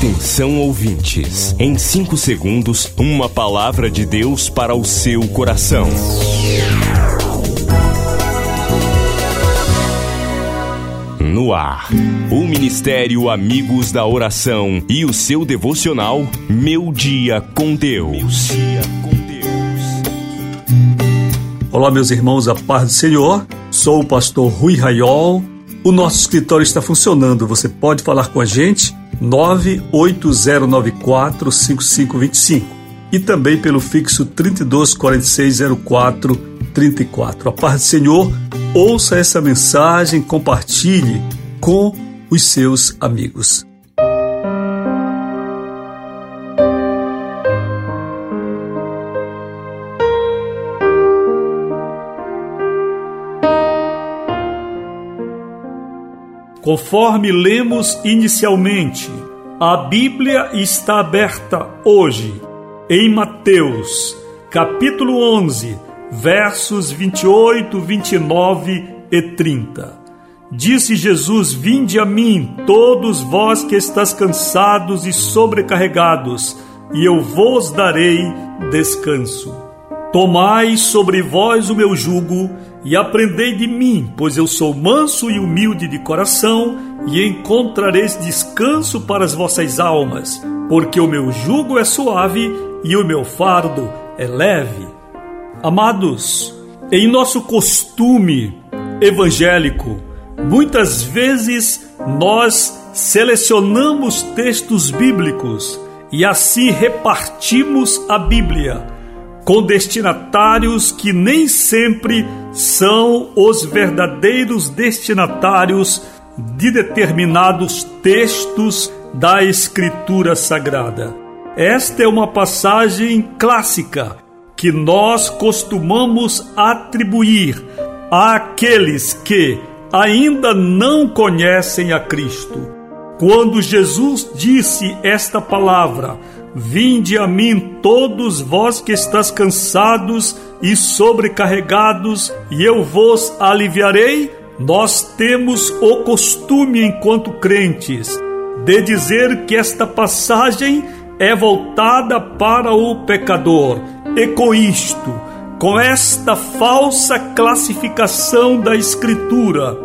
Atenção ouvintes, em 5 segundos, uma palavra de Deus para o seu coração. No ar, o Ministério Amigos da Oração e o seu devocional Meu Dia com Deus. Olá, meus irmãos, a paz do Senhor. Sou o pastor Rui Raiol. O nosso escritório está funcionando. Você pode falar com a gente 98094 5525 e também pelo fixo 324604 34. A paz do Senhor, ouça essa mensagem, compartilhe com os seus amigos. Conforme lemos inicialmente, a Bíblia está aberta hoje em Mateus, capítulo 11, versos 28, 29 e 30. Disse Jesus: Vinde a mim, todos vós que estáis cansados e sobrecarregados, e eu vos darei descanso. Tomai sobre vós o meu jugo e aprendei de mim, pois eu sou manso e humilde de coração, e encontrareis descanso para as vossas almas, porque o meu jugo é suave e o meu fardo é leve. Amados, em nosso costume evangélico, muitas vezes nós selecionamos textos bíblicos e assim repartimos a Bíblia com destinatários que nem sempre são os verdadeiros destinatários de determinados textos da Escritura Sagrada. Esta é uma passagem clássica que nós costumamos atribuir àqueles que ainda não conhecem a Cristo. Quando Jesus disse esta palavra, Vinde a mim todos vós que estáis cansados e sobrecarregados, e eu vos aliviarei. Nós temos o costume, enquanto crentes, de dizer que esta passagem é voltada para o pecador, e com isto, com esta falsa classificação da Escritura,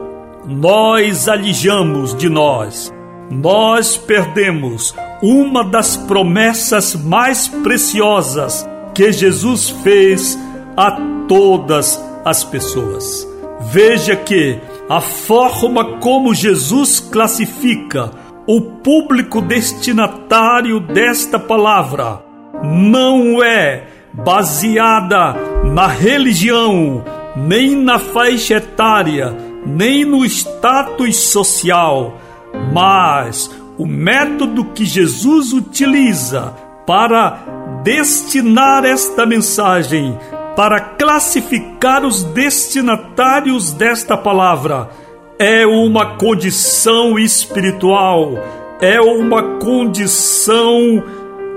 nós alijamos de nós nós perdemos uma das promessas mais preciosas que Jesus fez a todas as pessoas. Veja que a forma como Jesus classifica o público destinatário desta palavra não é baseada na religião, nem na faixa etária, nem no status social mas o método que Jesus utiliza para destinar esta mensagem, para classificar os destinatários desta palavra, é uma condição espiritual, é uma condição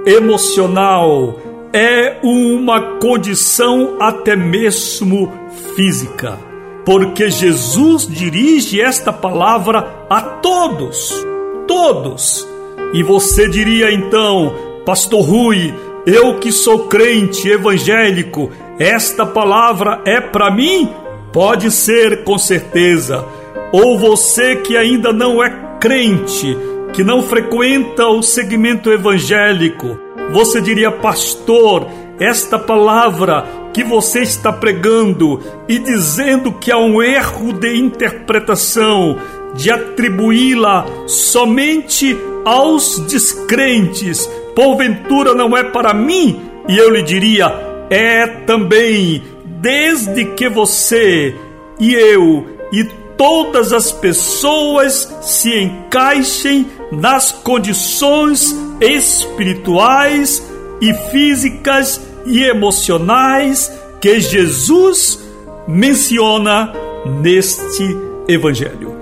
emocional, é uma condição até mesmo física porque Jesus dirige esta palavra a todos, todos. E você diria então, Pastor Rui, eu que sou crente evangélico, esta palavra é para mim? Pode ser, com certeza. Ou você que ainda não é crente, que não frequenta o segmento evangélico, você diria, pastor, esta palavra que você está pregando e dizendo que há um erro de interpretação, de atribuí-la somente aos descrentes, porventura não é para mim? E eu lhe diria: é também, desde que você e eu e todas as pessoas se encaixem nas condições espirituais e físicas e emocionais que Jesus menciona neste Evangelho.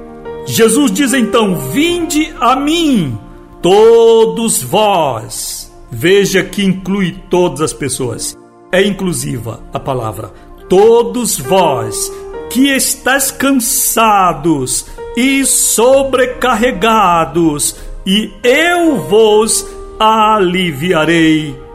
Jesus diz então: Vinde a mim, todos vós. Veja que inclui todas as pessoas. É inclusiva a palavra. Todos vós que estáis cansados e sobrecarregados, e eu vos aliviarei.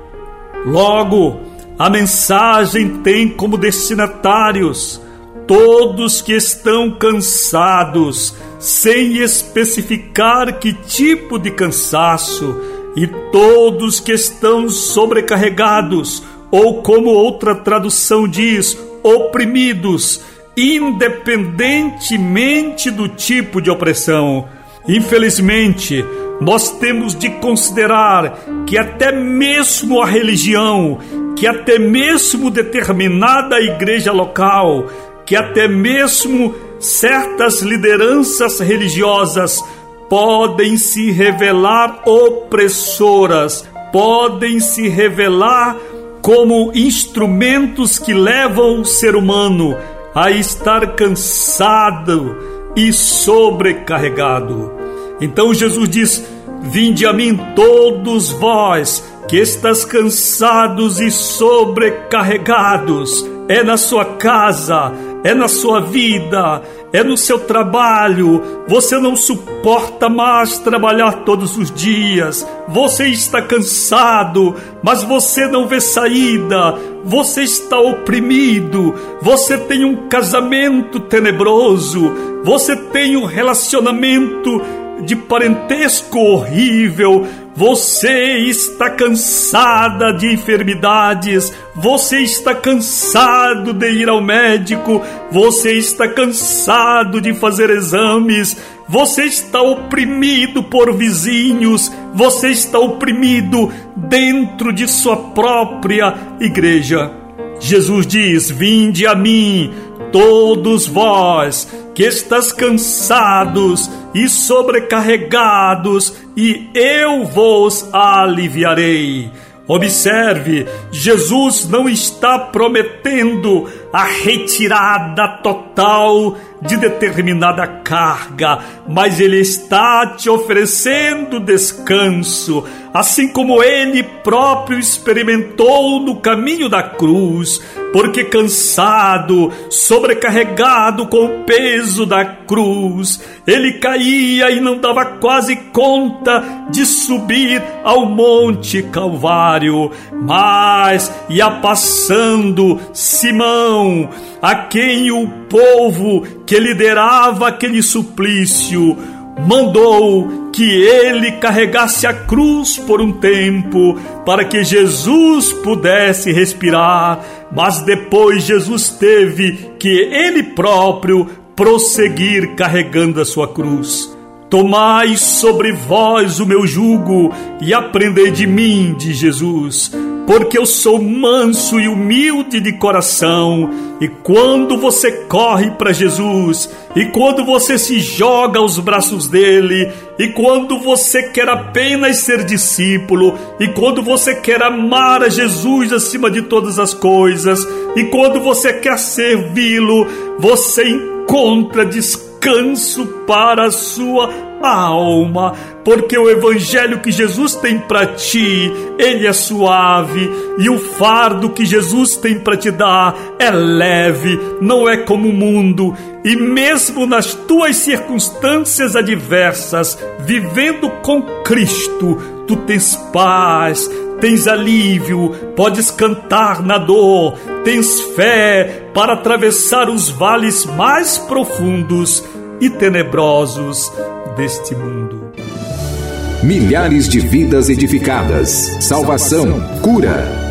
Logo, a mensagem tem como destinatários todos que estão cansados, sem especificar que tipo de cansaço, e todos que estão sobrecarregados, ou como outra tradução diz, oprimidos, independentemente do tipo de opressão. Infelizmente, nós temos de considerar que até mesmo a religião, que até mesmo determinada igreja local, que até mesmo certas lideranças religiosas podem se revelar opressoras, podem se revelar como instrumentos que levam o ser humano a estar cansado e sobrecarregado. Então Jesus diz: Vinde a mim todos vós que estás cansados e sobrecarregados. É na sua casa, é na sua vida, é no seu trabalho. Você não suporta mais trabalhar todos os dias. Você está cansado, mas você não vê saída. Você está oprimido. Você tem um casamento tenebroso. Você tem um relacionamento de parentesco horrível, você está cansada de enfermidades, você está cansado de ir ao médico, você está cansado de fazer exames, você está oprimido por vizinhos, você está oprimido dentro de sua própria igreja. Jesus diz: Vinde a mim, todos vós que estás cansados e sobrecarregados, e eu vos aliviarei. Observe, Jesus não está prometendo a retirada total de determinada carga, mas Ele está te oferecendo descanso, assim como Ele próprio experimentou no caminho da cruz, porque cansado, sobrecarregado com o peso da cruz, Ele caía e não dava quase conta de subir ao Monte Calvário, mas ia passando Simão, a quem o povo que liderava aquele suplício mandou que ele carregasse a cruz por um tempo para que Jesus pudesse respirar, mas depois Jesus teve que ele próprio prosseguir carregando a sua cruz. Tomai sobre vós o meu jugo e aprendei de mim, de Jesus porque eu sou manso e humilde de coração. E quando você corre para Jesus, e quando você se joga aos braços dele, e quando você quer apenas ser discípulo, e quando você quer amar a Jesus acima de todas as coisas, e quando você quer servi-lo, você encontra descanso para a sua alma, porque o evangelho que Jesus tem para ti, ele é suave, e o fardo que Jesus tem para te dar é leve, não é como o mundo. E mesmo nas tuas circunstâncias adversas, vivendo com Cristo, tu tens paz, tens alívio, podes cantar na dor, tens fé para atravessar os vales mais profundos e tenebrosos deste mundo. Milhares de vidas edificadas, salvação, cura.